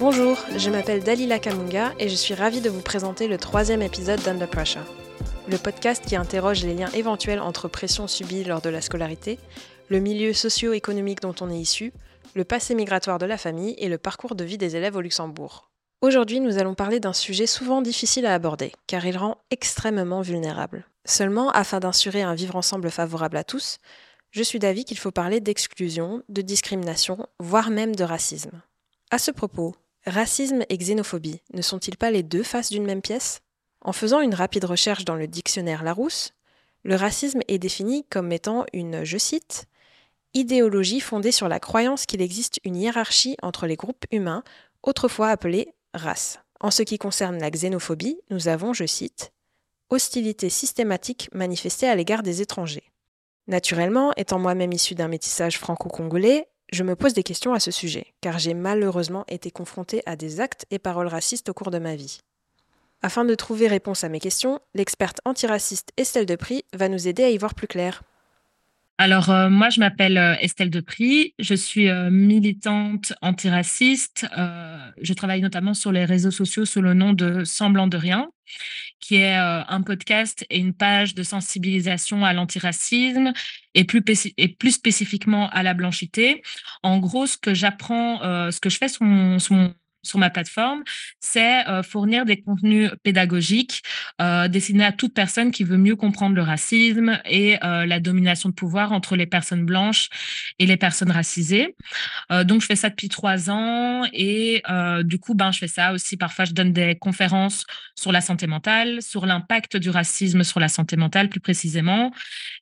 Bonjour, je m'appelle Dalila Kamunga et je suis ravie de vous présenter le troisième épisode d'Under Pressure, le podcast qui interroge les liens éventuels entre pression subie lors de la scolarité, le milieu socio-économique dont on est issu, le passé migratoire de la famille et le parcours de vie des élèves au Luxembourg. Aujourd'hui, nous allons parler d'un sujet souvent difficile à aborder, car il rend extrêmement vulnérable. Seulement, afin d'assurer un vivre ensemble favorable à tous, je suis d'avis qu'il faut parler d'exclusion, de discrimination, voire même de racisme. À ce propos, racisme et xénophobie ne sont-ils pas les deux faces d'une même pièce? En faisant une rapide recherche dans le dictionnaire Larousse, le racisme est défini comme étant une, je cite, idéologie fondée sur la croyance qu'il existe une hiérarchie entre les groupes humains, autrefois appelés race. En ce qui concerne la xénophobie, nous avons, je cite, hostilité systématique manifestée à l'égard des étrangers. Naturellement, étant moi-même issu d'un métissage franco-congolais, je me pose des questions à ce sujet, car j'ai malheureusement été confrontée à des actes et paroles racistes au cours de ma vie. Afin de trouver réponse à mes questions, l'experte antiraciste Estelle Depry va nous aider à y voir plus clair. Alors, euh, moi, je m'appelle euh, Estelle Depry, je suis euh, militante antiraciste. je travaille notamment sur les réseaux sociaux sous le nom de Semblant de rien, qui est un podcast et une page de sensibilisation à l'antiracisme et plus, spécifiquement à la blanchité. En gros, ce que j'apprends, ce que je fais sur mon sur ma plateforme, c'est euh, fournir des contenus pédagogiques euh, destinés à toute personne qui veut mieux comprendre le racisme et euh, la domination de pouvoir entre les personnes blanches et les personnes racisées. donc, je fais ça depuis trois ans et du coup, ben, je fais ça aussi. Parfois, je donne des conférences sur la santé mentale, sur l'impact du racisme sur la santé mentale plus précisément.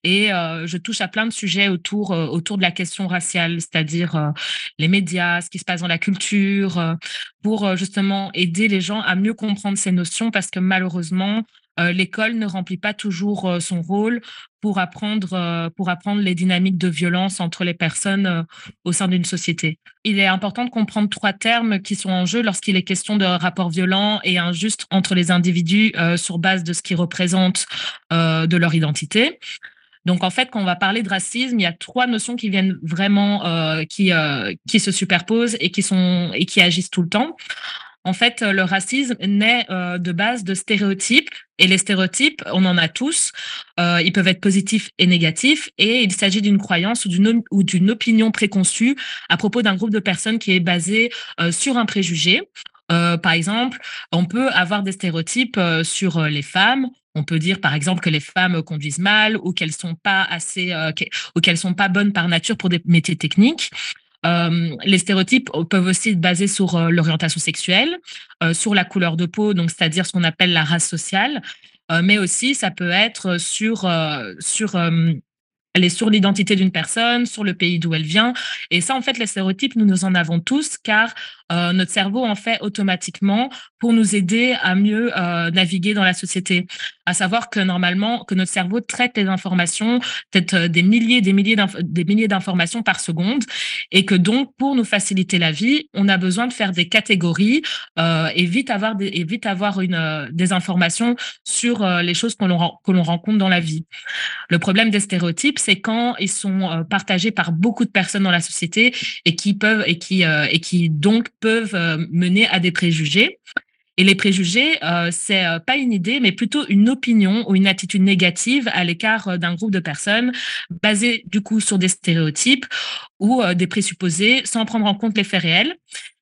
Et je touche à plein de sujets autour, autour de la question raciale, c'est-à-dire les médias, ce qui se passe dans la culture pour euh, justement aider les gens à mieux comprendre ces notions parce que malheureusement, euh, l'école ne remplit pas toujours euh, son rôle pour apprendre, pour apprendre les dynamiques de violence entre les personnes au sein d'une société. Il est important de comprendre trois termes qui sont en jeu lorsqu'il est question de rapports violents et injustes entre les individus sur base de ce qu'ils représentent de leur identité. Donc, en fait, quand on va parler de racisme, il y a trois notions qui viennent vraiment, euh, qui, euh, qui se superposent et qui, agissent tout le temps. En fait, le racisme naît euh, de base de stéréotypes. Et les stéréotypes, on en a tous. ils peuvent être positifs et négatifs. Et il s'agit d'une croyance ou d'une opinion préconçue à propos d'un groupe de personnes qui est basé sur un préjugé. par exemple, on peut avoir des stéréotypes sur les femmes, on peut dire par exemple que les femmes conduisent mal ou qu'elles sont pas assez euh, ou qu'elles sont pas bonnes par nature pour des métiers techniques. Euh, les stéréotypes peuvent aussi être basés sur euh, l'orientation sexuelle, sur la couleur de peau, donc c'est-à-dire ce qu'on appelle la race sociale, mais aussi ça peut être sur sur sur l'identité d'une personne, sur le pays d'où elle vient. Et ça, en fait, les stéréotypes, nous, nous en avons tous, car euh, notre cerveau en fait automatiquement pour nous aider à mieux euh, naviguer dans la société. À savoir que normalement, que notre cerveau traite les informations, peut-être euh, des milliers, des milliers, des milliers d'informations par seconde, et que donc pour nous faciliter la vie, on a besoin de faire des catégories euh, et vite avoir des, et vite avoir une des informations sur les choses que l'on que l'on rencontre dans la vie. Le problème des stéréotypes, c'est quand ils sont partagés par beaucoup de personnes dans la société et qui peuvent et qui et qui donc peuvent euh, mener à des préjugés. Et les préjugés, euh, c'est euh, pas une idée, mais plutôt une opinion ou une attitude négative à l'écart d'un groupe de personnes, basée du coup sur des stéréotypes ou des présupposés, sans prendre en compte les faits réels.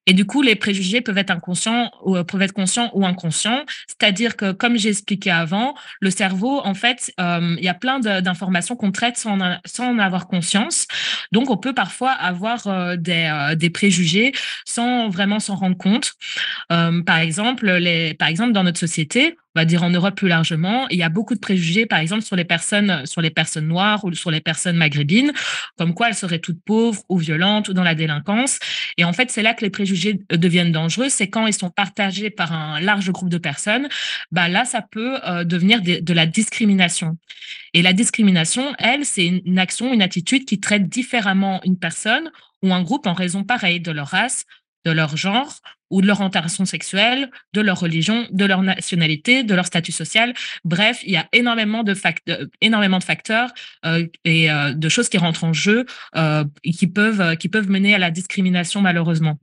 Et du coup, les préjugés peuvent être inconscients ou euh, peuvent être conscients ou inconscients. C'est-à-dire que, comme j'ai expliqué avant, le cerveau, en fait, euh, il y a plein d'informations qu'on traite sans, en avoir conscience. Donc, on peut parfois avoir euh, des, des préjugés sans vraiment s'en rendre compte. par exemple, les, par exemple, dans notre société, on va dire en Europe plus largement, il y a beaucoup de préjugés, par exemple, sur les personnes, sur les personnes noires ou sur les personnes maghrébines, comme quoi elles seraient toutes pauvres ou violentes ou dans la délinquance. Et en fait, c'est là que les préjugés deviennent dangereux. C'est quand ils sont partagés par un large groupe de personnes. Bah là, ça peut euh, devenir de, de la discrimination. Et la discrimination, elle, c'est une action, une attitude qui traite différemment une personne ou un groupe en raison pareille de leur race, de leur genre ou de leur orientation sexuelle, de leur religion, de leur nationalité, de leur statut social. Bref, il y a énormément de, de facteurs euh, et euh, de choses qui rentrent en jeu euh, et qui peuvent mener à la discrimination malheureusement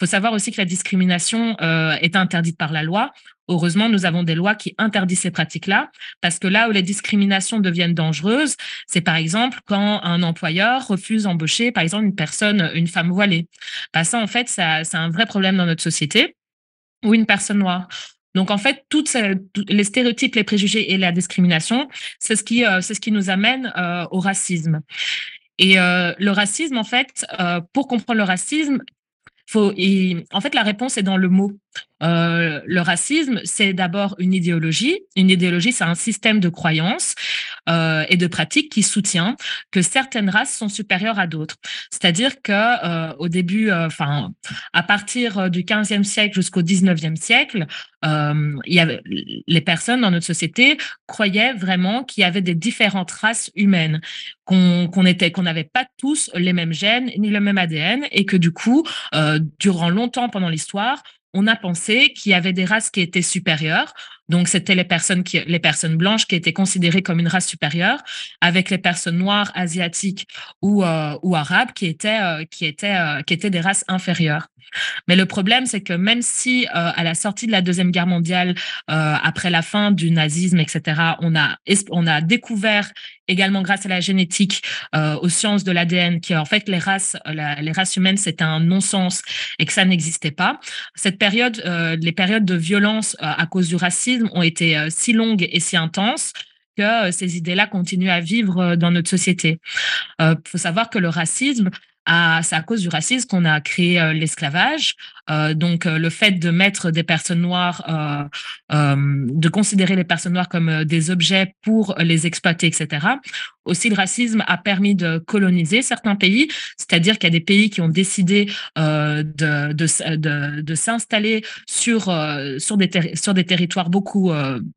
faut savoir aussi que la discrimination euh, est interdite par la loi. Heureusement, nous avons des lois qui interdisent ces pratiques-là, parce que là où les discriminations deviennent dangereuses, c'est par exemple quand un employeur refuse d'embaucher, par exemple, une personne, une femme voilée. Bah, ça, en fait, c'est un vrai problème dans notre société, ou une personne noire. Donc en fait, toutes les stéréotypes, les préjugés et la discrimination, c'est ce qui, euh, c'est ce qui nous amène euh, au racisme. Et le racisme, en fait, pour comprendre le racisme, en fait, la réponse est dans le mot. Euh, le racisme, c'est d'abord une idéologie. Une idéologie, c'est un système de croyances euh, et de pratiques qui soutient que certaines races sont supérieures à d'autres. C'est-à-dire que euh, au début, enfin, à partir du 15e siècle jusqu'au 19e siècle, il y avait, les personnes dans notre société croyaient vraiment qu'il y avait des différentes races humaines, qu'on était, qu'on n'avait pas tous les mêmes gènes ni le même ADN, et que du coup, durant longtemps pendant l'histoire, on a pensé qu'il y avait des races qui étaient supérieures. Donc, c'était les personnes qui, les personnes blanches qui étaient considérées comme une race supérieure, avec les personnes noires, asiatiques ou, euh, ou arabes qui étaient, euh, qui étaient, euh, qui étaient des races inférieures. Mais le problème, c'est que même si à la sortie de la deuxième guerre mondiale, après la fin du nazisme, etc., on a, on a découvert également grâce à la génétique, aux sciences de l'ADN, que fait les races, les races humaines, c'était un non-sens et que ça n'existait pas. Cette période, les périodes de violence à cause du racisme ont été euh, si longues et si intenses que euh, ces idées-là continuent à vivre euh, dans notre société. Il faut savoir que le racisme, c'est à cause du racisme qu'on a créé euh, l'esclavage. Euh, donc, euh, le fait de mettre des personnes noires, de considérer les personnes noires comme des objets pour les exploiter, etc. Aussi, le racisme a permis de coloniser certains pays, c'est-à-dire qu'il y a des pays qui ont décidé de, s'installer sur, sur des territoires beaucoup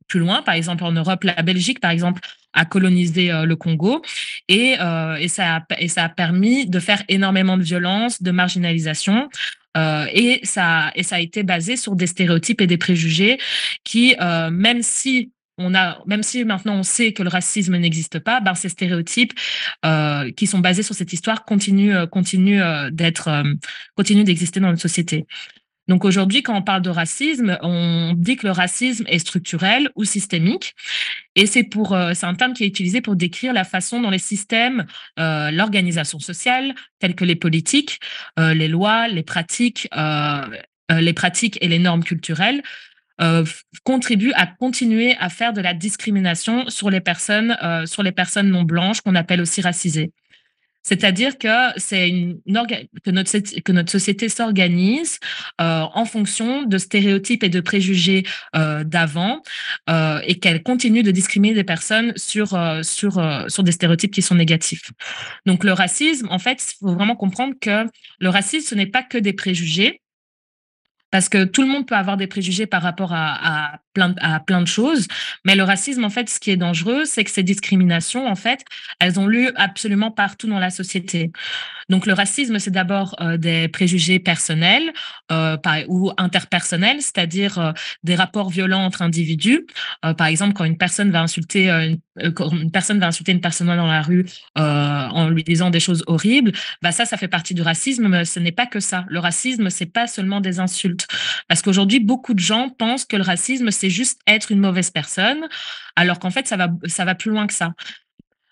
plus loin. Par exemple, en Europe, la Belgique, par exemple, a colonisé le Congo et, et, ça a, et ça a permis de faire énormément de violence, de marginalisation. Euh, et, ça, et ça a été basé sur des stéréotypes et des préjugés qui, euh, même si on a, même si maintenant on sait que le racisme n'existe pas, ben ces stéréotypes euh, qui sont basés sur cette histoire continuent, euh, continuent euh, d'être, euh, continuent d'exister dans notre société. Donc aujourd'hui, quand on parle de racisme, on dit que le racisme est structurel ou systémique. Et c'est pour, euh, c'est un terme qui est utilisé pour décrire la façon dont les systèmes, euh, l'organisation sociale, telles que les politiques, euh, les lois, les pratiques, et les normes culturelles contribuent à continuer à faire de la discrimination sur les personnes, sur les personnes non blanches qu'on appelle aussi racisées. C'est-à-dire que c'est une que notre que notre société s'organise euh, en fonction de stéréotypes et de préjugés euh, d'avant euh, et qu'elle continue de discriminer des personnes sur sur sur des stéréotypes qui sont négatifs. Donc le racisme, en fait, il faut vraiment comprendre que le racisme ce n'est pas que des préjugés, parce que tout le monde peut avoir des préjugés par rapport à, plein de choses. Mais le racisme, en fait, ce qui est dangereux, c'est que ces discriminations, en fait, elles ont lieu absolument partout dans la société. Donc, le racisme, c'est d'abord euh, des préjugés personnels euh, ou interpersonnels, c'est-à-dire euh, des rapports violents entre individus. Par exemple, quand une personne va insulter une, personne dans la rue en lui disant des choses horribles, bah ça, ça fait partie du racisme, mais ce n'est pas que ça. Le racisme, c'est pas seulement des insultes. Parce qu'aujourd'hui, beaucoup de gens pensent que le racisme, c'est juste être une mauvaise personne, alors qu'en fait, ça va plus loin que ça.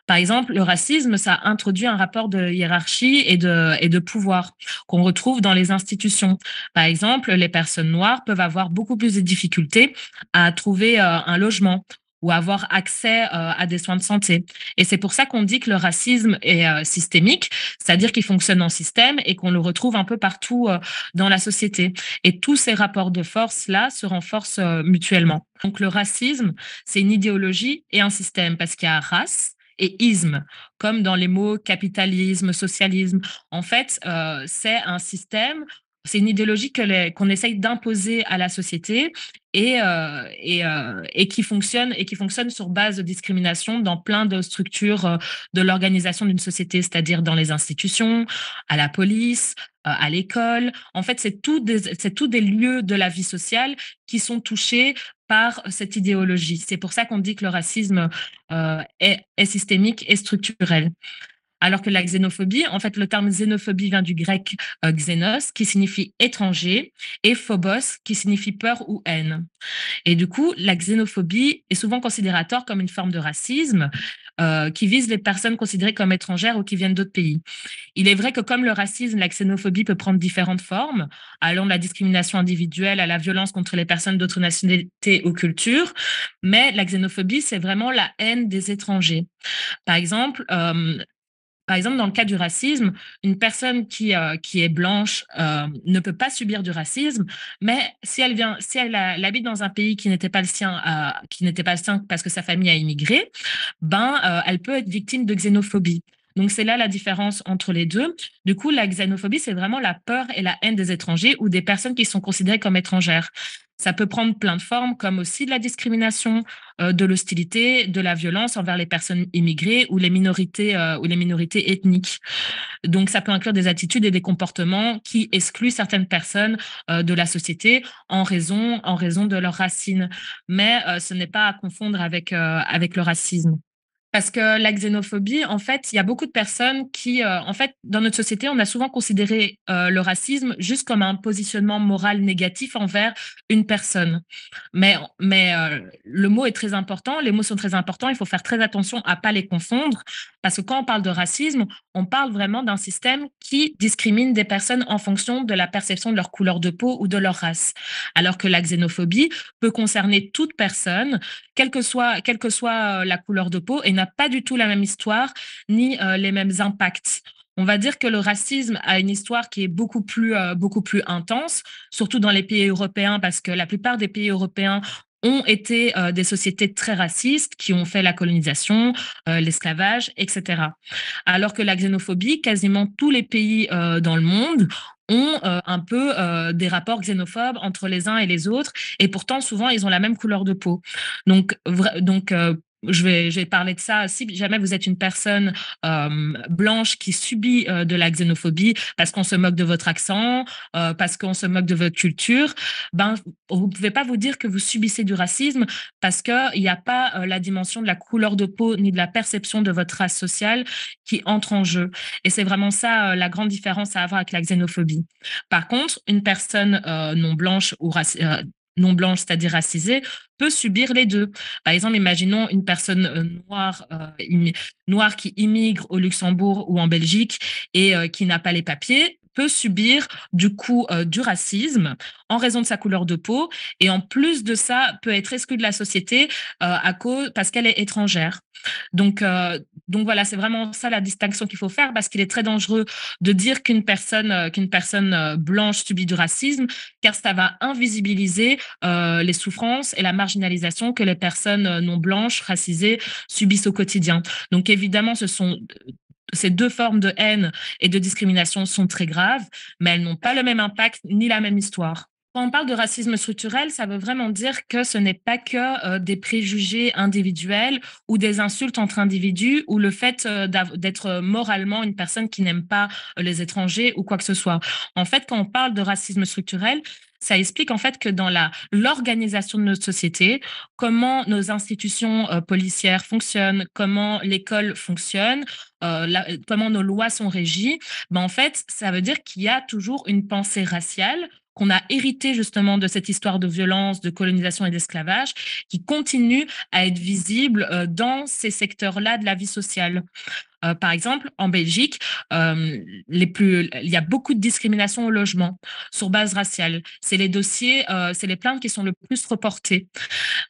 Par exemple, le racisme, ça introduit un rapport de hiérarchie et de, et de pouvoir qu'on retrouve dans les institutions. Par exemple, les personnes noires peuvent avoir beaucoup plus de difficultés à trouver euh, un logement ou avoir accès euh, à des soins de santé. Et c'est pour ça qu'on dit que le racisme est euh, systémique, c'est-à-dire qu'il fonctionne en système et qu'on le retrouve un peu partout dans la société. Et tous ces rapports de force-là se renforcent mutuellement. Donc le racisme, c'est une idéologie et un système parce qu'il y a race et isme, comme dans les mots capitalisme, socialisme. En fait, euh, c'est un système c'est une idéologie qu'on essaye d'imposer à la société et, euh, euh, et, qui fonctionne et qui fonctionne sur base de discrimination dans plein de structures euh, de l'organisation d'une société, c'est-à-dire dans les institutions, à la police, à l'école. En fait, c'est tout des, lieux de la vie sociale qui sont touchés par cette idéologie. C'est pour ça qu'on dit que le racisme est systémique et structurel. Alors que la xénophobie, en fait, le terme xénophobie vient du grec euh, xénos, qui signifie étranger, et phobos, qui signifie peur ou haine. Et du coup, la xénophobie est souvent considérée comme une forme de racisme euh, qui vise les personnes considérées comme étrangères ou qui viennent d'autres pays. Il est vrai que comme le racisme, la xénophobie peut prendre différentes formes, allant de la discrimination individuelle à la violence contre les personnes d'autres nationalités ou cultures, mais la xénophobie, c'est vraiment la haine des étrangers. Par exemple, euh, par exemple, dans le cas du racisme, une personne qui, euh, est blanche euh, ne peut pas subir du racisme, mais si elle vient, si elle, habite dans un pays qui n'était pas le sien, qui n'était pas le sien parce que sa famille a immigré, ben, elle peut être victime de xénophobie. Donc, c'est là la différence entre les deux. Du coup, la xénophobie, c'est vraiment la peur et la haine des étrangers ou des personnes qui sont considérées comme étrangères. Ça peut prendre plein de formes, comme aussi de la discrimination, euh, de l'hostilité, de la violence envers les personnes immigrées ou les minorités euh, ou les minorités ethniques. Donc, ça peut inclure des attitudes et des comportements qui excluent certaines personnes euh, de la société en raison de leurs racines. Mais ce n'est pas à confondre avec le racisme. Parce que la xénophobie, en fait, il y a beaucoup de personnes qui, euh, en fait, dans notre société, on a souvent considéré euh, le racisme juste comme un positionnement moral négatif envers une personne. Mais, euh, le mot est très important, les mots sont très importants, il faut faire très attention à pas les confondre, parce que quand on parle de racisme, on parle vraiment d'un système qui discrimine des personnes en fonction de la perception de leur couleur de peau ou de leur race. Alors que la xénophobie peut concerner toute personne, quelle que soit, soit la couleur de peau, et pas du tout la même histoire ni euh, les mêmes impacts. On va dire que le racisme a une histoire qui est beaucoup plus, euh, beaucoup plus intense, surtout dans les pays européens, parce que la plupart des pays européens ont été euh, des sociétés très racistes qui ont fait la colonisation, l'esclavage, etc. Alors que la xénophobie, quasiment tous les pays dans le monde ont un peu des rapports xénophobes entre les uns et les autres, et pourtant souvent ils ont la même couleur de peau. Donc, donc je vais, parler de ça. Si jamais vous êtes une personne euh, blanche qui subit euh, de la xénophobie parce qu'on se moque de votre accent, euh, parce qu'on se moque de votre culture, ben, vous ne pouvez pas vous dire que vous subissez du racisme parce qu'il n'y a pas la dimension de la couleur de peau ni de la perception de votre race sociale qui entre en jeu. Et c'est vraiment ça la grande différence à avoir avec la xénophobie. Par contre, une personne non blanche ou non blanche, c'est-à-dire racisée, peut subir les deux. Par exemple, imaginons une personne euh, noire, euh, noire qui immigre au Luxembourg ou en Belgique et euh, qui n'a pas les papiers peut subir du coup du racisme en raison de sa couleur de peau et en plus de ça peut être exclue de la société à cause parce qu'elle est étrangère. Donc donc voilà, c'est vraiment ça la distinction qu'il faut faire parce qu'il est très dangereux de dire qu'une personne qu'une personne blanche subit du racisme car ça va invisibiliser les souffrances et la marginalisation que les personnes euh, non blanches, racisées, subissent au quotidien. Donc évidemment, ce sont ces deux formes de haine et de discrimination sont très graves, mais elles n'ont pas le même impact ni la même histoire. Quand on parle de racisme structurel, ça veut vraiment dire que ce n'est pas que euh, des préjugés individuels ou des insultes entre individus ou le fait euh, d'être moralement une personne qui n'aime pas les étrangers ou quoi que ce soit. En fait, quand on parle de racisme structurel, ça explique en fait que dans l'organisation de notre société, comment nos institutions euh, policières fonctionnent, comment l'école fonctionne, euh, comment nos lois sont régies, ben en fait, ça veut dire qu'il y a toujours une pensée raciale qu'on a hérité justement de cette histoire de violence, de colonisation et d'esclavage, qui continue à être visible euh, dans ces secteurs-là de la vie sociale. Euh, par exemple, en Belgique, euh, il y a beaucoup de discrimination au logement sur base raciale. C'est les dossiers, euh, c'est les plaintes qui sont le plus reportées.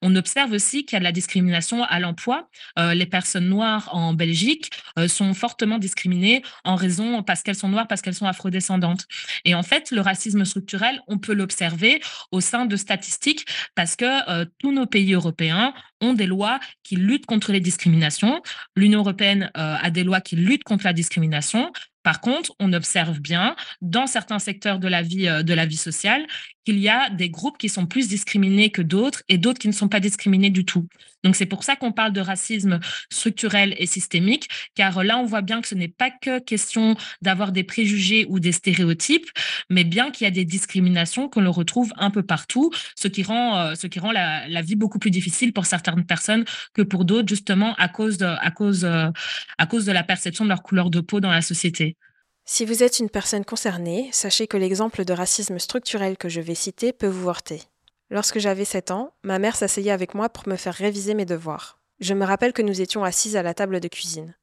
On observe aussi qu'il y a de la discrimination à l'emploi. les personnes noires en Belgique sont fortement discriminées en raison parce qu'elles sont noires, parce qu'elles sont afrodescendantes. Et en fait, le racisme structurel, on peut l'observer au sein de statistiques parce que tous nos pays européens ont des lois qui luttent contre les discriminations. L'Union européenne a des lois qui luttent contre la discrimination. Par contre, on observe bien dans certains secteurs de la vie, euh, de la vie sociale qu'il y a des groupes qui sont plus discriminés que d'autres et d'autres qui ne sont pas discriminés du tout. Donc c'est pour ça qu'on parle de racisme structurel et systémique, car là on voit bien que ce n'est pas que question d'avoir des préjugés ou des stéréotypes, mais bien qu'il y a des discriminations que l'on retrouve un peu partout, ce qui rend, euh, la, vie beaucoup plus difficile pour certaines personnes que pour d'autres, justement à cause de, euh, à cause de la perception de leur couleur de peau dans la société. Si vous êtes une personne concernée, sachez que l'exemple de racisme structurel que je vais citer peut vous heurter. Lorsque j'avais 7 ans, ma mère s'asseyait avec moi pour me faire réviser mes devoirs. Je me rappelle que nous étions assises à la table de cuisine.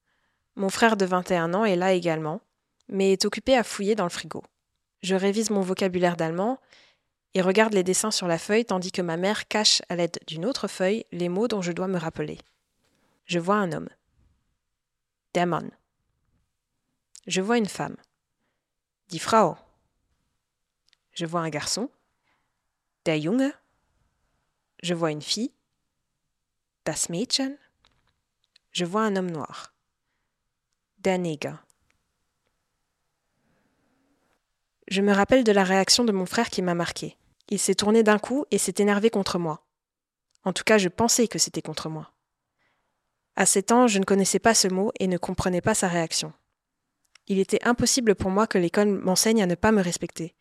Mon frère de 21 ans est là également, mais est occupé à fouiller dans le frigo. Je révise mon vocabulaire d'allemand et regarde les dessins sur la feuille tandis que ma mère cache à l'aide d'une autre feuille les mots dont je dois me rappeler. Je vois un homme. Mann. Je vois une femme. Die Frau. Je vois un garçon. Der Junge. Je vois une fille. Das Mädchen. Je vois un homme noir. Der Neger. Je me rappelle de la réaction de mon frère qui m'a marqué. Il s'est tourné d'un coup et s'est énervé contre moi. En tout cas, je pensais que c'était contre moi. À sept ans, je ne connaissais pas ce mot et ne comprenais pas sa réaction. Il était impossible pour moi que l'école m'enseigne à ne pas me respecter.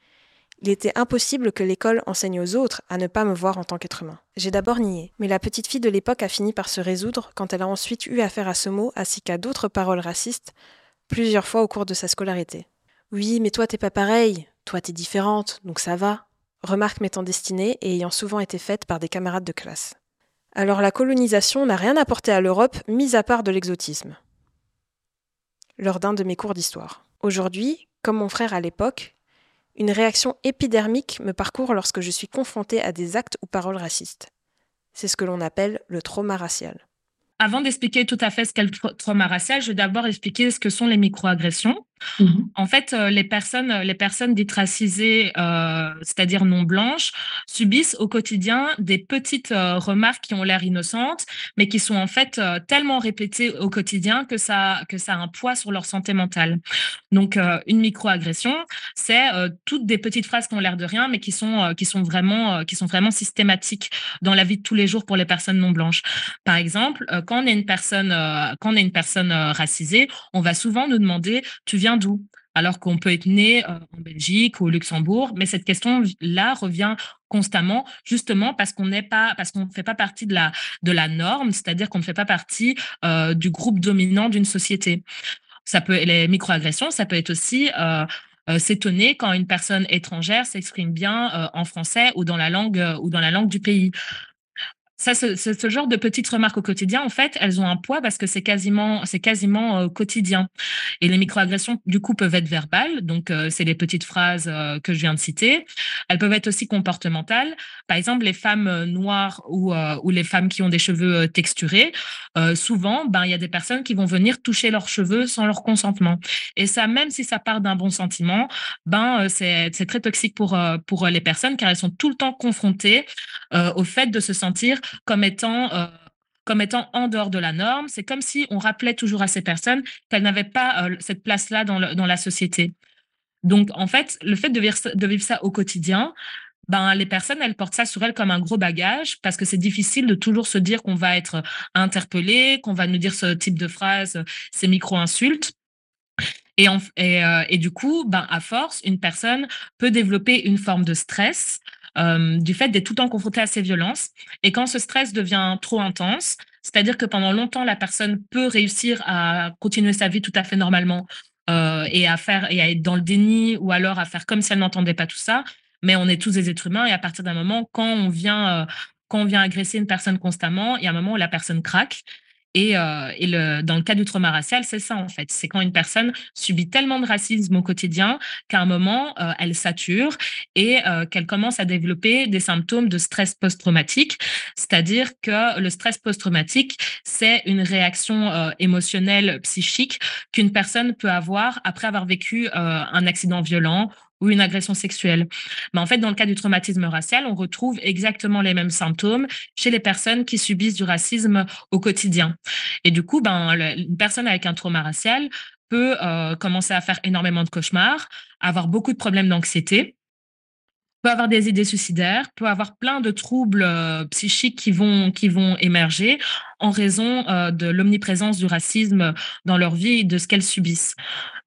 Il était impossible que l'école enseigne aux autres à ne pas me voir en tant qu'être humain. J'ai d'abord nié, mais la petite fille de l'époque a fini par se résoudre quand elle a ensuite eu affaire à ce mot ainsi qu'à d'autres paroles racistes plusieurs fois au cours de sa scolarité. Oui, mais toi t'es pas pareil, toi t'es différente, donc ça va. Remarque m'étant destinée et ayant souvent été faite par des camarades de classe. Alors la colonisation n'a rien apporté à l'Europe, mis à part de l'exotisme lors d'un de mes cours d'histoire. Aujourd'hui, comme mon frère à l'époque, une réaction épidermique me parcourt lorsque je suis confrontée à des actes ou paroles racistes. C'est ce que l'on appelle le trauma racial. Avant d'expliquer tout à fait ce qu'est le trauma racial, je vais d'abord expliquer ce que sont les microagressions. Mhm. En fait, les personnes, les personnes dites racisées, c'est-à-dire non blanches, subissent au quotidien des petites remarques qui ont l'air innocentes, mais qui sont en fait tellement répétées au quotidien que ça, que ça a un poids sur leur santé mentale. Donc, une microagression, c'est toutes des petites phrases qui ont l'air de rien, mais qui sont, qui sont vraiment, qui sont vraiment systématiques dans la vie de tous les jours pour les personnes non blanches. Par exemple, quand on est une personne, quand on est une personne racisée, on va souvent nous demander, tu viens d'où? Alors qu'on peut être né euh, en Belgique ou au Luxembourg, mais cette question-là revient constamment, justement parce qu'on n'est pas, parce qu'on ne fait pas partie de la de la norme, c'est-à-dire qu'on ne fait pas partie euh, du groupe dominant d'une société. Ça peut les microagressions, ça peut être aussi euh, s'étonner quand une personne étrangère s'exprime bien en français ou dans la langue ou dans la langue du pays ça, ce, genre de petites remarques au quotidien, en fait, elles ont un poids parce que c'est quasiment, c'est quasiment euh, quotidien. Et les microagressions, du coup, peuvent être verbales. Donc, euh, c'est les petites phrases euh, que je viens de citer. Elles peuvent être aussi comportementales. Par exemple, les femmes noires ou, les femmes qui ont des cheveux texturés, souvent, ben, il y a des personnes qui vont venir toucher leurs cheveux sans leur consentement. Et ça, même si ça part d'un bon sentiment, ben, c'est, c'est très toxique pour, pour les personnes car elles sont tout le temps confrontées au fait de se sentir comme étant euh, comme étant en dehors de la norme. C'est comme si on rappelait toujours à ces personnes qu'elles n'avaient pas euh, cette place-là dans, dans, la société. Donc, en fait, le fait de vivre, de vivre ça au quotidien, ben, les personnes, elles portent ça sur elles comme un gros bagage parce que c'est difficile de toujours se dire qu'on va être interpellé, qu'on va nous dire ce type de phrase, ces micro-insultes. Et, et, euh, et, du coup, ben, à force, une personne peut développer une forme de stress euh, du fait d'être tout le temps confronté à ces violences. Et quand ce stress devient trop intense, c'est-à-dire que pendant longtemps, la personne peut réussir à continuer sa vie tout à fait normalement euh, et à faire et à être dans le déni ou alors à faire comme si elle n'entendait pas tout ça. Mais on est tous des êtres humains et à partir d'un moment, quand on vient, euh, quand on vient agresser une personne constamment, il y a un moment où la personne craque et, euh, dans le cas du trauma racial, c'est ça en fait. C'est quand une personne subit tellement de racisme au quotidien qu'à un moment, euh, elle sature et euh, qu'elle commence à développer des symptômes de stress post-traumatique. C'est-à-dire que le stress post-traumatique, c'est une réaction émotionnelle psychique qu'une personne peut avoir après avoir vécu un accident violent ou une agression sexuelle. Mais en fait, dans le cas du traumatisme racial, on retrouve exactement les mêmes symptômes chez les personnes qui subissent du racisme au quotidien. Et du coup, ben, une personne avec un trauma racial peut euh, commencer à faire énormément de cauchemars, avoir beaucoup de problèmes d'anxiété. peut avoir des idées suicidaires, peut avoir plein de troubles euh, psychiques qui vont, qui vont émerger en raison euh, de l'omniprésence du racisme dans leur vie et de ce qu'elles subissent.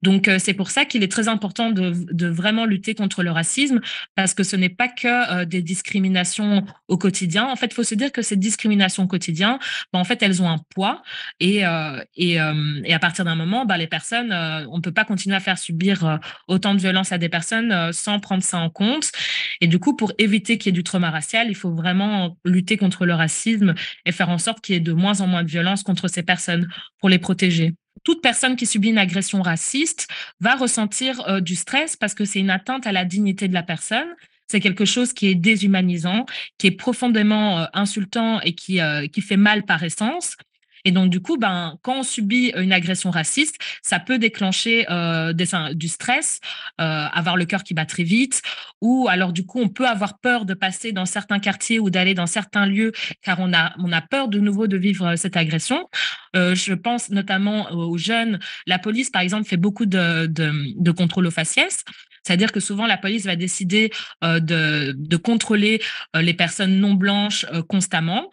Donc, euh, c'est pour ça qu'il est très important de, vraiment lutter contre le racisme, parce que ce n'est pas que des discriminations au quotidien. En fait, il faut se dire que ces discriminations au quotidien, ben, en fait, elles ont un poids. Et, et, et à partir d'un moment, ben, les personnes, on ne peut pas continuer à faire subir autant de violence à des personnes sans prendre ça en compte. Et du coup, pour éviter qu'il y ait du trauma racial, il faut vraiment lutter contre le racisme et faire en sorte qu'il y ait de moins en moins de violence contre ces personnes pour les protéger. Toute personne qui subit une agression raciste va ressentir euh, du stress parce que c'est une atteinte à la dignité de la personne. C'est quelque chose qui est déshumanisant, qui est profondément euh, insultant et qui, euh, qui fait mal par essence. Et donc, du coup, ben, quand on subit une agression raciste, ça peut déclencher euh, du stress, euh, avoir le cœur qui bat très vite, ou alors, du coup, on peut avoir peur de passer dans certains quartiers ou d'aller dans certains lieux car on a, peur de nouveau de vivre cette agression. Euh, je pense notamment aux jeunes. La police, par exemple, fait beaucoup de, de, de contrôles aux faciès. C'est-à-dire que souvent, la police va décider euh, de, contrôler euh, les personnes non blanches euh, constamment.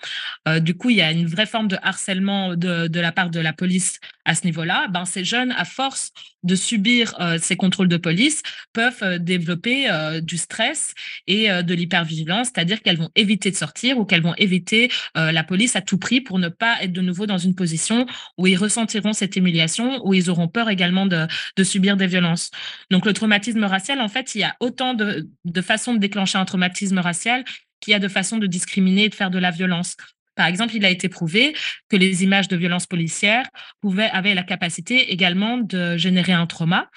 du coup, il y a une vraie forme de harcèlement de, de la part de la police à ce niveau-là. Ben, ces jeunes, à force de subir ces contrôles de police, peuvent développer du stress et de l'hypervigilance, c'est-à-dire qu'elles vont éviter de sortir ou qu'elles vont éviter la police à tout prix pour ne pas être de nouveau dans une position où ils ressentiront cette humiliation, où ils auront peur également de, de subir des violences. Donc, le traumatisme en fait, il y a autant de, façons de déclencher un traumatisme racial qu'il y a de façons de discriminer et de faire de la violence. Par exemple, il a été prouvé que les images de violences policières pouvaient, avaient la capacité également de générer un trauma.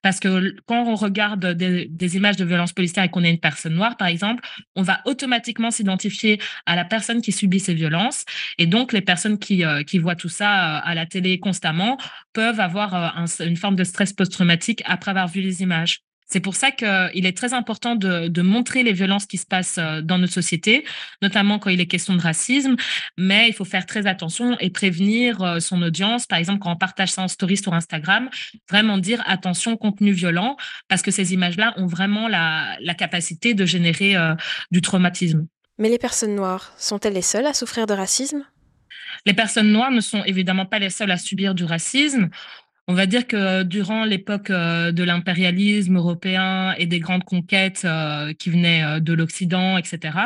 Parce que quand on regarde des, images de violences policières et qu'on est une personne noire, par exemple, on va automatiquement s'identifier à la personne qui subit ces violences. Et donc, les personnes qui, euh, voient tout ça euh, à la télé constamment peuvent avoir euh, une forme de stress post-traumatique après avoir vu les images. C'est pour ça qu'il est très important de, montrer les violences qui se passent euh, dans notre société, notamment quand il est question de racisme, mais il faut faire très attention et prévenir euh, son audience. Par exemple, quand on partage ça en story sur Instagram, vraiment dire attention, contenu violent, parce que ces images-là ont vraiment la, capacité de générer euh, du traumatisme. Mais les personnes noires, sont-elles les seules à souffrir de racisme? Les personnes noires ne sont évidemment pas les seules à subir du racisme. On va dire que durant l'époque euh, de l'impérialisme européen et des grandes conquêtes euh, qui venaient euh, de l'Occident, etc.,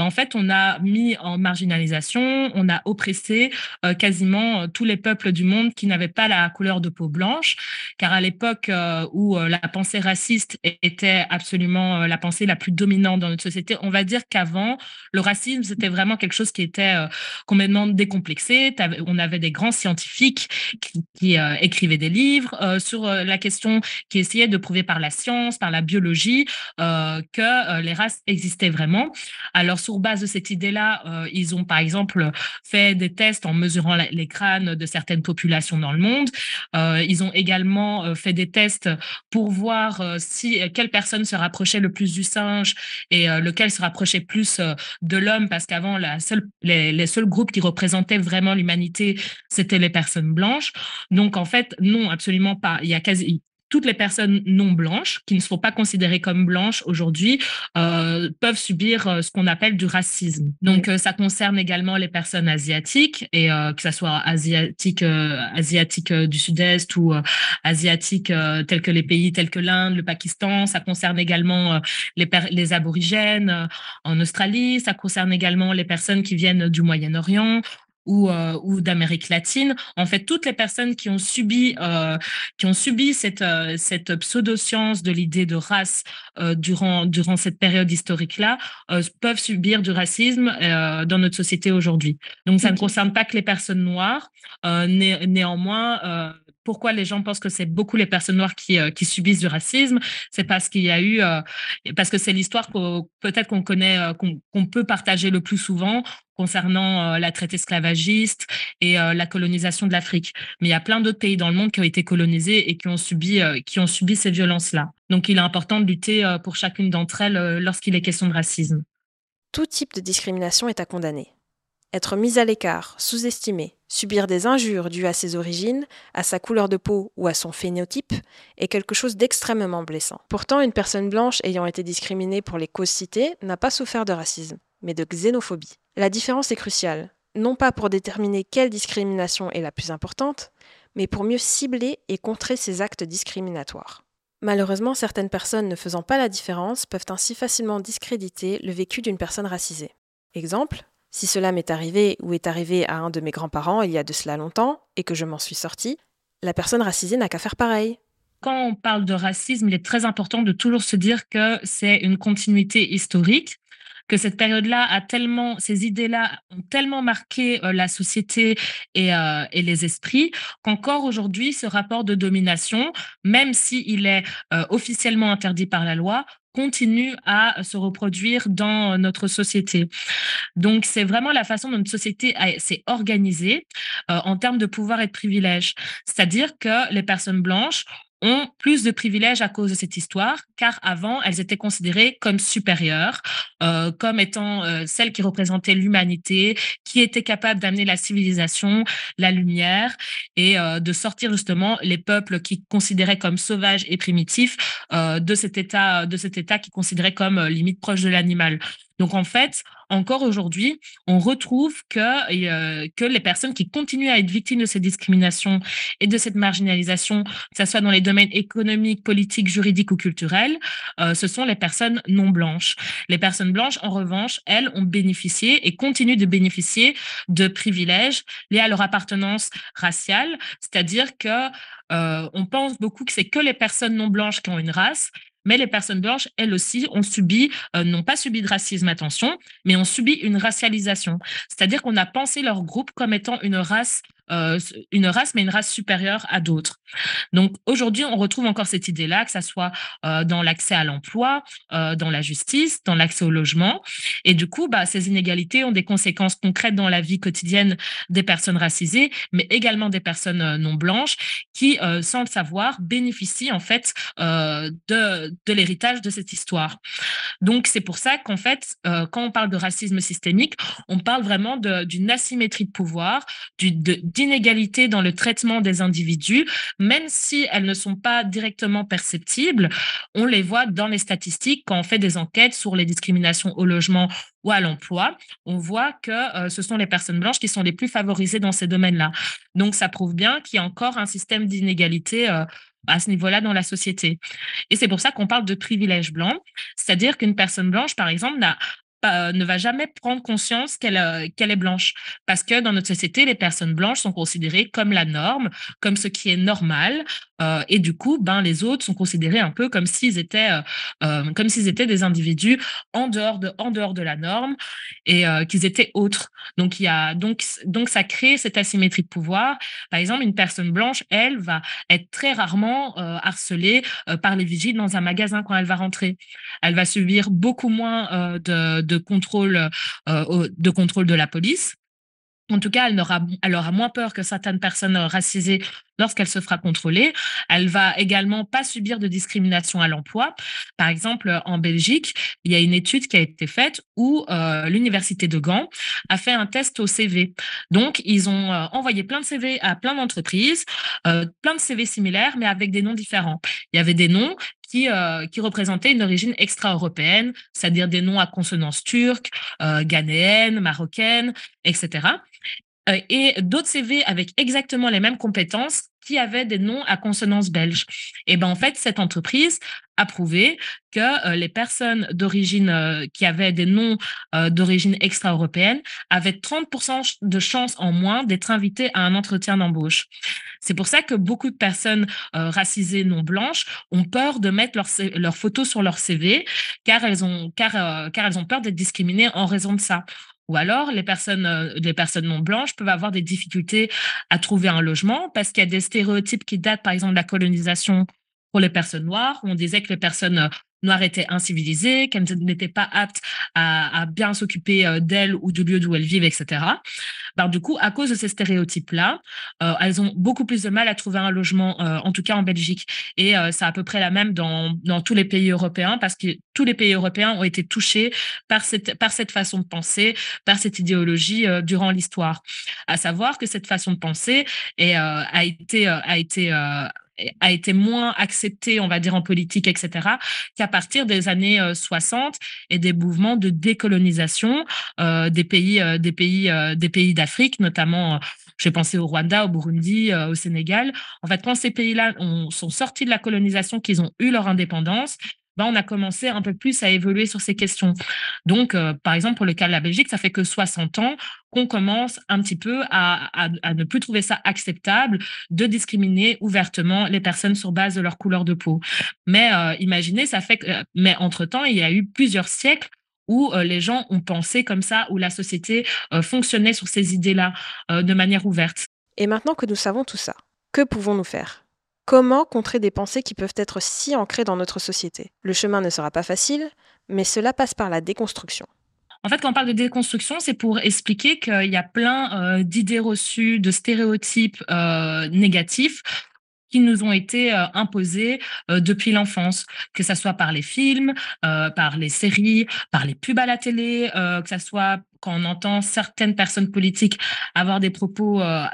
en fait, on a mis en marginalisation, on a oppressé euh, quasiment euh, tous les peuples du monde qui n'avaient pas la couleur de peau blanche, car à l'époque euh, où la pensée raciste était absolument la pensée la plus dominante dans notre société, on va dire qu'avant, le racisme, c'était vraiment quelque chose qui était complètement décomplexé. On avait des grands scientifiques qui, qui écrivaient des livres sur la question, qui essayaient de prouver par la science, par la biologie, que les races existaient vraiment. Alors, sur base de cette idée-là, euh, ils ont par exemple fait des tests en mesurant les crânes de certaines populations dans le monde. Euh, ils ont également euh, fait des tests pour voir si quelle personne se rapprochait le plus du singe et lequel se rapprochait plus de l'homme, parce qu'avant, les, les seuls groupes qui représentaient vraiment l'humanité, c'était les personnes blanches. Donc, en fait, non, absolument pas. Il y a quasi, toutes les personnes non blanches, qui ne sont pas considérées comme blanches aujourd'hui, euh, peuvent subir euh, ce qu'on appelle du racisme. Donc, euh, ça concerne également les personnes asiatiques, et que ce soit asiatiques asiatique du Sud-Est ou asiatiques tels que les pays tels que l'Inde, le Pakistan. Ça concerne également les, les aborigènes en Australie. Ça concerne également les personnes qui viennent du Moyen-Orient ou, euh, ou d'Amérique latine. En fait, toutes les personnes qui ont subi, euh, qui ont subi cette, euh, cette pseudo-science de l'idée de race euh, durant, durant cette période historique-là euh, peuvent subir du racisme dans notre société aujourd'hui. Donc, ça ne concerne pas que les personnes noires. Né néanmoins, pourquoi les gens pensent que c'est beaucoup les personnes noires qui, qui subissent du racisme, c'est parce qu'il y a eu, parce que c'est l'histoire peut-être qu'on connaît, qu'on peut partager le plus souvent concernant euh, la traite esclavagiste et euh, la colonisation de l'Afrique. Mais il y a plein d'autres pays dans le monde qui ont été colonisés et qui ont subi, euh, qui ont subi ces violences-là. Donc il est important de lutter pour chacune d'entre elles lorsqu'il est question de racisme. Tout type de discrimination est à condamner. Être mis à l'écart, sous-estimé, Subir des injures dues à ses origines, à sa couleur de peau ou à son phénotype est quelque chose d'extrêmement blessant. Pourtant, une personne blanche ayant été discriminée pour les causes citées n'a pas souffert de racisme, mais de xénophobie. La différence est cruciale, non pas pour déterminer quelle discrimination est la plus importante, mais pour mieux cibler et contrer ces actes discriminatoires. Malheureusement, certaines personnes ne faisant pas la différence peuvent ainsi facilement discréditer le vécu d'une personne racisée. Exemple, si cela m'est arrivé ou est arrivé à un de mes grands-parents il y a de cela longtemps et que je m'en suis sortie, la personne racisée n'a qu'à faire pareil. Quand on parle de racisme, il est très important de toujours se dire que c'est une continuité historique que cette période-là a tellement, ces idées-là ont tellement marqué euh, la société et, euh, et les esprits qu'encore aujourd'hui, ce rapport de domination, même s'il est euh, officiellement interdit par la loi, continue à se reproduire dans notre société. Donc, c'est vraiment la façon dont notre société s'est organisée euh, en termes de pouvoir et de privilèges. C'est-à-dire que les personnes blanches ont plus de privilèges à cause de cette histoire, car avant, elles étaient considérées comme supérieures, euh, comme étant euh, celles qui représentaient l'humanité, qui étaient capables d'amener la civilisation, la lumière, et euh, de sortir justement les peuples qui considéraient comme sauvages et primitifs de cet état, de cet état qui considérait comme limite proche de l'animal. Donc en fait, encore aujourd'hui, on retrouve que, euh, que les personnes qui continuent à être victimes de ces discriminations et de cette marginalisation, que ce soit dans les domaines économiques, politiques, juridiques ou culturels, euh, ce sont les personnes non blanches. Les personnes blanches, en revanche, elles ont bénéficié et continuent de bénéficier de privilèges liés à leur appartenance raciale, c'est-à-dire que euh, on pense beaucoup que c'est que les personnes non blanches qui ont une race, mais les personnes blanches, elles aussi, ont subi, euh, n'ont pas subi de racisme, attention, mais ont subi une racialisation. C'est-à-dire qu'on a pensé leur groupe comme étant une race euh, une race, mais une race supérieure à d'autres. Donc aujourd'hui, on retrouve encore cette idée-là, que ça soit euh, dans l'accès à l'emploi, euh, dans la justice, dans l'accès au logement. Et du coup, bah, ces inégalités ont des conséquences concrètes dans la vie quotidienne des personnes racisées, mais également des personnes non blanches qui, sans le savoir, bénéficient en fait de, de l'héritage de cette histoire. Donc c'est pour ça qu'en fait, quand on parle de racisme systémique, on parle vraiment d'une asymétrie de pouvoir, du, d'inégalités dans le traitement des individus, même si elles ne sont pas directement perceptibles. On les voit dans les statistiques quand on fait des enquêtes sur les discriminations au logement ou à l'emploi. On voit que euh, ce sont les personnes blanches qui sont les plus favorisées dans ces domaines-là. Donc, ça prouve bien qu'il y a encore un système d'inégalité euh, à ce niveau-là dans la société. Et c'est pour ça qu'on parle de privilège blanc, c'est-à-dire qu'une personne blanche, par exemple, n'a ne va jamais prendre conscience qu'elle euh, qu'elle est blanche. Parce que dans notre société, les personnes blanches sont considérées comme la norme, comme ce qui est normal. Euh, et du coup, ben, les autres sont considérés un peu comme s'ils étaient, euh, comme s'ils étaient des individus en dehors de, la norme et qu'ils étaient autres. Donc, ça crée cette asymétrie de pouvoir. Par exemple, une personne blanche, elle, va être très rarement harcelée par les vigiles dans un magasin quand elle va rentrer. Elle va subir beaucoup moins de contrôle, euh, de contrôle de la police. En tout cas, elle aura, moins peur que certaines personnes racisées lorsqu'elle se fera contrôler. Elle va également pas subir de discrimination à l'emploi. Par exemple, en Belgique, il y a une étude qui a été faite où euh, l'université de Gand a fait un test au CV. Donc, ils ont euh, envoyé plein de CV à plein d'entreprises, plein de CV similaires, mais avec des noms différents. Il y avait des noms qui, euh, qui représentaient une origine extra-européenne, c'est-à-dire des noms à consonance turque, euh, ghanéenne, marocaine, etc. Euh, et d'autres CV avec exactement les mêmes compétences qui avaient des noms à consonance belge. Et ben en fait, cette entreprise a prouvé que euh, les personnes d'origine euh, qui avaient des noms euh, d'origine extra-européenne avaient 30% de chances en moins d'être invitées à un entretien d'embauche. C'est pour ça que beaucoup de personnes racisées non blanches ont peur de mettre leurs leur photos sur leur CV car elles ont, car, car elles ont peur d'être discriminées en raison de ça. Ou alors, les personnes, euh, les personnes non blanches peuvent avoir des difficultés à trouver un logement parce qu'il y a des stéréotypes qui datent, par exemple, de la colonisation pour les personnes noires. On disait que les personnes noires étaient incivilisées, qu'elles n'étaient pas aptes à, bien s'occuper d'elles ou du lieu d'où elles vivent, etc. Ben, du coup, à cause de ces stéréotypes-là, elles ont beaucoup plus de mal à trouver un logement, en tout cas en Belgique. Et c'est à peu près la même dans, tous les pays européens parce que tous les pays européens ont été touchés par cette, par cette façon de penser, par cette idéologie durant l'histoire. À savoir que cette façon de penser a été, a été a été moins accepté, on va dire, en politique, etc., qu'à partir des années 60 euh, et des mouvements de décolonisation euh, des pays, euh, des pays d'Afrique, notamment. J'ai pensé au Rwanda, au Burundi, au Sénégal. En fait, quand ces pays-là sont sortis de la colonisation, qu'ils ont eu leur indépendance, ben, on a commencé un peu plus à évoluer sur ces questions. Donc, euh, par exemple, pour le cas de la Belgique, ça fait que 60 ans qu'on commence un petit peu à, ne plus trouver ça acceptable de discriminer ouvertement les personnes sur base de leur couleur de peau. Mais euh, imaginez, ça fait que, euh, mais entre-temps, il y a eu plusieurs siècles où les gens ont pensé comme ça, où la société fonctionnait sur ces idées-là de manière ouverte. Et maintenant que nous savons tout ça, que pouvons-nous faire? Comment contrer des pensées qui peuvent être si ancrées dans notre société? Le chemin ne sera pas facile, mais cela passe par la déconstruction. En fait, quand on parle de déconstruction, c'est pour expliquer qu'il y a plein euh, d'idées reçues, de stéréotypes euh, négatifs qui nous ont été euh, imposés depuis l'enfance, que ce soit par les films, par les séries, par les pubs à la télé, que ce soit quand on entend certaines personnes politiques avoir des propos, euh,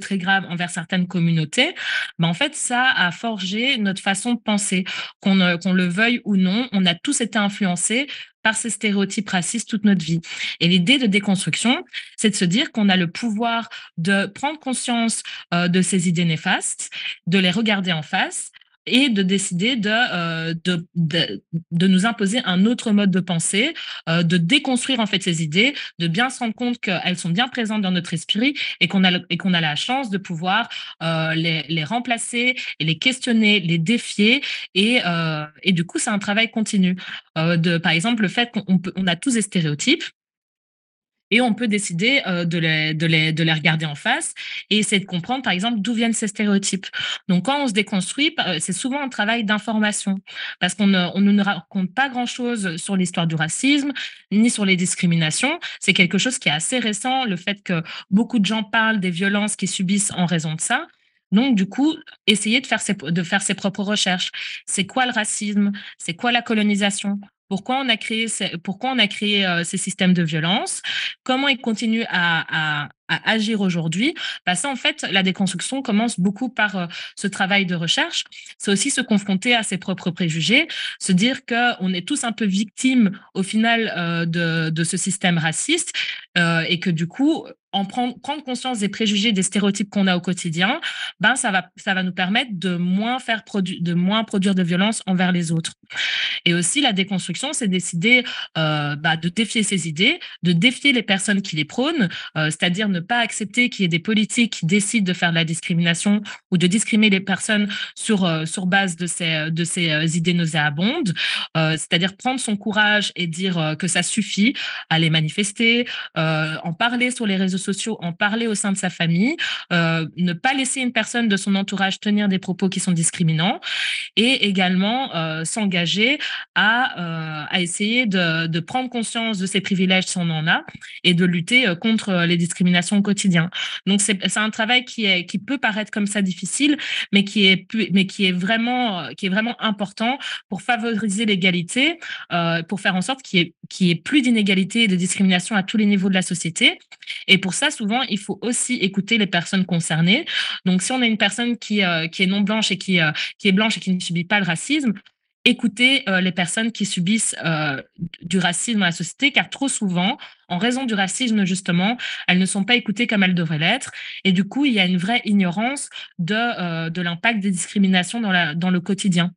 très graves envers certaines communautés, ben en fait, ça a forgé notre façon de penser. Qu'on le veuille ou non, on a tous été influencés par ces stéréotypes racistes toute notre vie. Et l'idée de déconstruction, c'est de se dire qu'on a le pouvoir de prendre conscience euh, de ces idées néfastes, de les regarder en face et de décider de, euh, de, de, de, nous imposer un autre mode de pensée, euh, de déconstruire en fait ces idées, de bien se rendre compte qu'elles sont bien présentes dans notre esprit et qu'on a, et qu'on a la chance de pouvoir euh, les, les, remplacer et les questionner, les défier. Et, euh, et du coup, c'est un travail continu. Euh, de, par exemple, le fait qu'on on a tous des stéréotypes, et on peut décider euh, de, les, de, les, de les regarder en face et essayer de comprendre, par exemple, d'où viennent ces stéréotypes. Donc, quand on se déconstruit, euh, c'est souvent un travail d'information parce qu'on ne, on ne raconte pas grand-chose sur l'histoire du racisme ni sur les discriminations. C'est quelque chose qui est assez récent, le fait que beaucoup de gens parlent des violences qu'ils subissent en raison de ça. Donc, du coup, essayer de faire ses, de faire ses propres recherches. C'est quoi le racisme? C'est quoi la colonisation? Pourquoi on a créé, euh, ces systèmes de violence? Comment ils continuent à, agir aujourd'hui, bah ça, en fait, la déconstruction commence beaucoup par euh, ce travail de recherche. C'est aussi se confronter à ses propres préjugés, se dire qu'on est tous un peu victimes, au final, euh, de, ce système raciste et que du coup, en prendre, conscience des préjugés, des stéréotypes qu'on a au quotidien, ben ça va, nous permettre de moins produire de violence envers les autres. Et aussi, la déconstruction, c'est décider euh, bah, de défier ces idées, de défier les personnes qui les prônent, euh, c'est-à-dire ne pas accepter qu'il y ait des politiques qui décident de faire de la discrimination ou de discriminer les personnes sur, euh, base de ces, idées nauséabondes, c'est-à-dire prendre son courage et dire que ça suffit, aller manifester, en parler sur les réseaux sociaux, en parler au sein de sa famille, ne pas laisser une personne de son entourage tenir des propos qui sont discriminants et également s'engager à, à essayer de, de prendre conscience de ses privilèges si on en a et de lutter contre les discriminations au quotidien. Donc c'est un travail qui est qui peut paraître comme ça difficile, mais qui est mais qui est vraiment qui est vraiment important pour favoriser l'égalité, euh, pour faire en sorte qu'il y ait qu'il y ait plus d'inégalité et de discrimination à tous les niveaux de la société. Et pour ça, souvent, il faut aussi écouter les personnes concernées. Donc, si on a une personne qui, euh, qui est non blanche et qui, euh, qui est blanche et qui ne subit pas le racisme, écouter euh, les personnes qui subissent euh, du racisme dans la société, car trop souvent, en raison du racisme justement, elles ne sont pas écoutées comme elles devraient l'être. Et du coup, il y a une vraie ignorance de, de l'impact des discriminations dans le quotidien.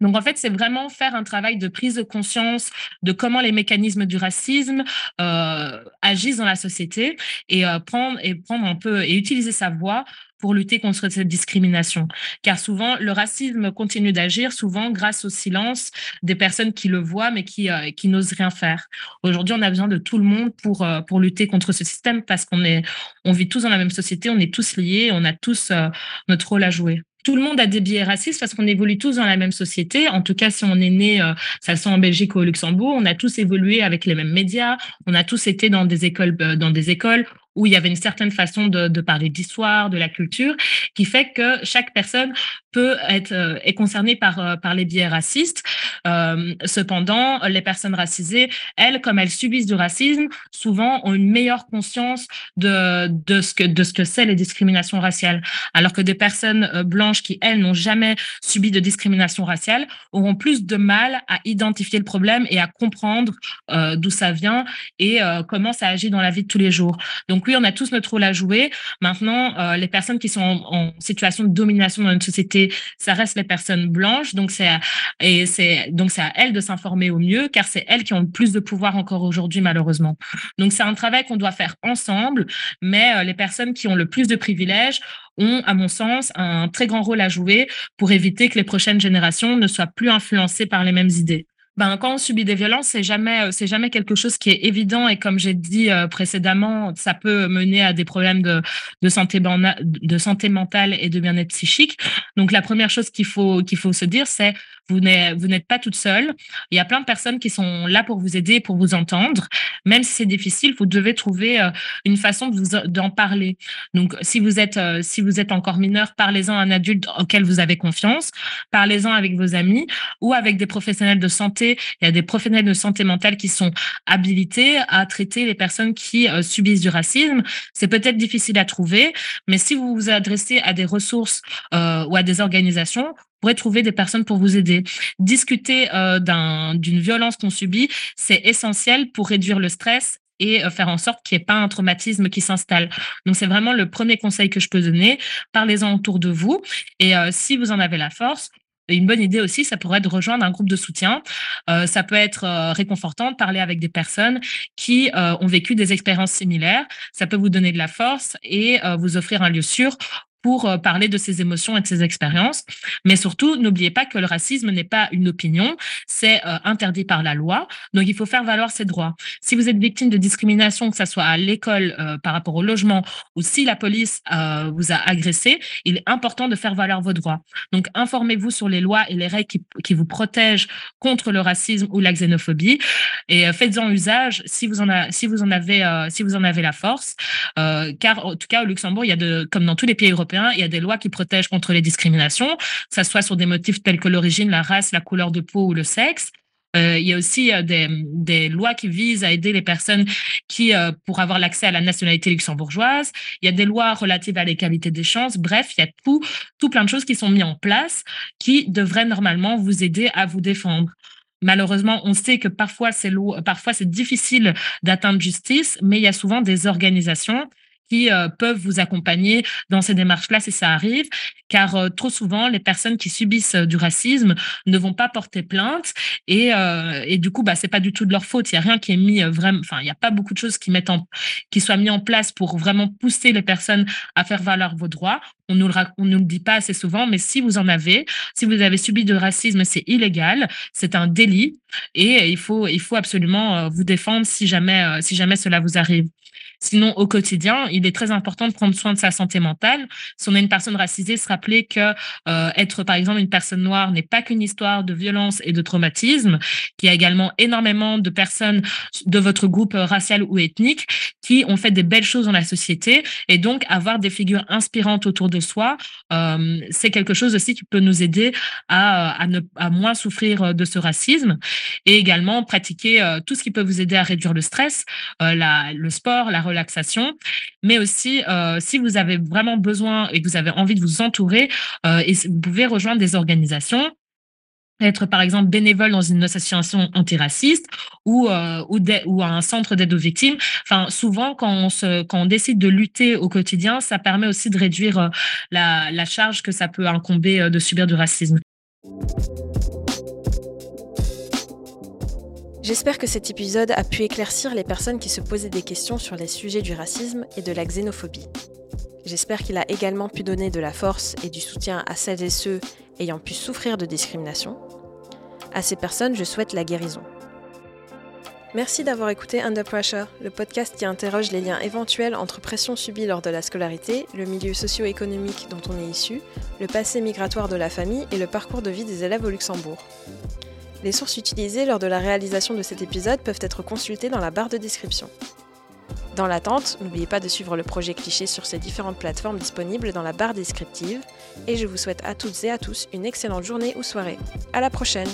Donc en fait, c'est vraiment faire un travail de prise de conscience de comment les mécanismes du racisme euh, agissent dans la société et euh, prendre et un peu et utiliser sa voix pour lutter contre cette discrimination. Car souvent, le racisme continue d'agir, souvent grâce au silence des personnes qui le voient, mais qui, euh, qui n'osent rien faire. Aujourd'hui, on a besoin de tout le monde pour, pour lutter contre ce système parce qu'on on vit tous dans la même société, on est tous liés, on a tous euh, notre rôle à jouer. Tout le monde a des biais racistes parce qu'on évolue tous dans la même société. En tout cas, si on est né, euh, ça soit en Belgique ou au Luxembourg, on a tous évolué avec les mêmes médias, on a tous été dans des écoles, euh, dans des écoles où il y avait une certaine façon de parler d'histoire, de la culture, qui fait que chaque personne peut être euh, est concernée par euh, par les biais racistes. Euh, cependant, les personnes racisées, elles, comme elles subissent du racisme, souvent ont une meilleure conscience de de ce que de ce que c'est les discriminations raciales, alors que des personnes blanches qui elles n'ont jamais subi de discrimination raciale auront plus de mal à identifier le problème et à comprendre d'où ça vient et comment ça agit dans la vie de tous les jours. Donc oui, on a tous notre rôle à jouer. Maintenant, les personnes qui sont en, situation de domination dans une société, ça reste les personnes blanches. Donc c'est et c'est donc c'est à elles de s'informer au mieux, car c'est elles qui ont le plus de pouvoir encore aujourd'hui, malheureusement. Donc c'est un travail qu'on doit faire ensemble, mais euh, les personnes qui ont le plus de privilèges ont, à mon sens, un très grand rôle à jouer pour éviter que les prochaines générations ne soient plus influencées par les mêmes idées ben, quand on subit des violences, c'est jamais, euh, c'est jamais quelque chose qui est évident. Et comme j'ai dit euh, précédemment, ça peut mener à des problèmes de, de, santé, de santé mentale et de bien-être psychique. Donc, la première chose qu'il faut, qu'il faut se dire, c'est vous n'êtes pas toute seule. Il y a plein de personnes qui sont là pour vous aider, pour vous entendre. Même si c'est difficile, vous devez trouver euh, une façon d'en parler. Donc, si vous êtes, euh, si vous êtes encore mineur, parlez-en à un adulte auquel vous avez confiance. Parlez-en avec vos amis ou avec des professionnels de santé. Il y a des professionnels de santé mentale qui sont habilités à traiter les personnes qui euh, subissent du racisme. C'est peut-être difficile à trouver, mais si vous vous adressez à des ressources ou à des organisations, trouver des personnes pour vous aider. Discuter euh, d'une violence qu'on subit, c'est essentiel pour réduire le stress et euh, faire en sorte qu'il n'y ait pas un traumatisme qui s'installe. Donc, c'est vraiment le premier conseil que je peux donner. Parlez-en autour de vous. Et euh, si vous en avez la force, une bonne idée aussi, ça pourrait être de rejoindre un groupe de soutien. ça peut être réconfortant de parler avec des personnes qui ont vécu des expériences similaires. Ça peut vous donner de la force et vous offrir un lieu sûr pour euh, parler de ses émotions et de ses expériences. Mais surtout, n'oubliez pas que le racisme n'est pas une opinion, c'est euh, interdit par la loi. Donc, il faut faire valoir ses droits. Si vous êtes victime de discrimination, que ce soit à l'école, euh, par rapport au logement, ou si la police vous a agressé, il est important de faire valoir vos droits. Donc, informez-vous sur les lois et les règles qui, vous protègent contre le racisme ou la xénophobie et faites-en usage si vous en, si vous en avez, si vous en avez la force. car, en tout cas, au Luxembourg, il y a de, comme dans tous les pays européens, il y a des lois qui protègent contre les discriminations, que ce soit sur des motifs tels que l'origine, la race, la couleur de peau ou le sexe. Euh, il y a aussi euh, des, lois qui visent à aider les personnes qui euh, pour avoir l'accès à la nationalité luxembourgeoise. Il y a des lois relatives à l'égalité des chances. Bref, il y a tout, tout plein de choses qui sont mises en place qui devraient normalement vous aider à vous défendre. Malheureusement, on sait que parfois c'est parfois c'est difficile d'atteindre justice, mais il y a souvent des organisations qui euh, peuvent vous accompagner dans ces démarches-là si ça arrive, car euh, trop souvent, les personnes qui subissent euh, du racisme ne vont pas porter plainte et, et du coup, bah, c'est pas du tout de leur faute. Il y a rien qui est mis vraiment, enfin, il n'y a pas beaucoup de choses qui mettent en, qui soient mis en place pour vraiment pousser les personnes à faire valoir vos droits. On nous le, nous le dit pas assez souvent, mais si vous en avez, si vous avez subi de racisme, c'est illégal, c'est un délit et il faut, il faut absolument vous défendre si jamais, si jamais cela vous arrive. Sinon, au quotidien, il est très important de prendre soin de sa santé mentale. Si on est une personne racisée, se rappeler que euh, être, par exemple, une personne noire n'est pas qu'une histoire de violence et de traumatisme, qu'il y a également énormément de personnes de votre groupe racial ou ethnique qui ont fait des belles choses dans la société. Et donc, avoir des figures inspirantes autour de soi, euh, c'est quelque chose aussi qui peut nous aider à, ne, à moins souffrir de ce racisme. Et également, pratiquer euh, tout ce qui peut vous aider à réduire le stress, euh, la, le sport, la relaxation, mais aussi euh, si vous avez vraiment besoin et que vous avez envie de vous entourer, euh, vous pouvez rejoindre des organisations être par exemple bénévole dans une association antiraciste ou euh, ou, ou un centre d'aide aux victimes. Enfin, souvent quand on se quand on décide de lutter au quotidien, ça permet aussi de réduire la, la charge que ça peut incomber de subir du racisme. J'espère que cet épisode a pu éclaircir les personnes qui se posaient des questions sur les sujets du racisme et de la xénophobie. J'espère qu'il a également pu donner de la force et du soutien à celles et ceux ayant pu souffrir de discrimination. À ces personnes, je souhaite la guérison. Merci d'avoir écouté Under Pressure, le podcast qui interroge les liens éventuels entre pression subie lors de la scolarité, le milieu socio-économique dont on est issu, le passé migratoire de la famille et le parcours de vie des élèves au Luxembourg. Les sources utilisées lors de la réalisation de cet épisode peuvent être consultées dans la barre de description. Dans l'attente, n'oubliez pas de suivre le projet Cliché sur ces différentes plateformes disponibles dans la barre descriptive et je vous souhaite à toutes et à tous une excellente journée ou soirée. À la prochaine!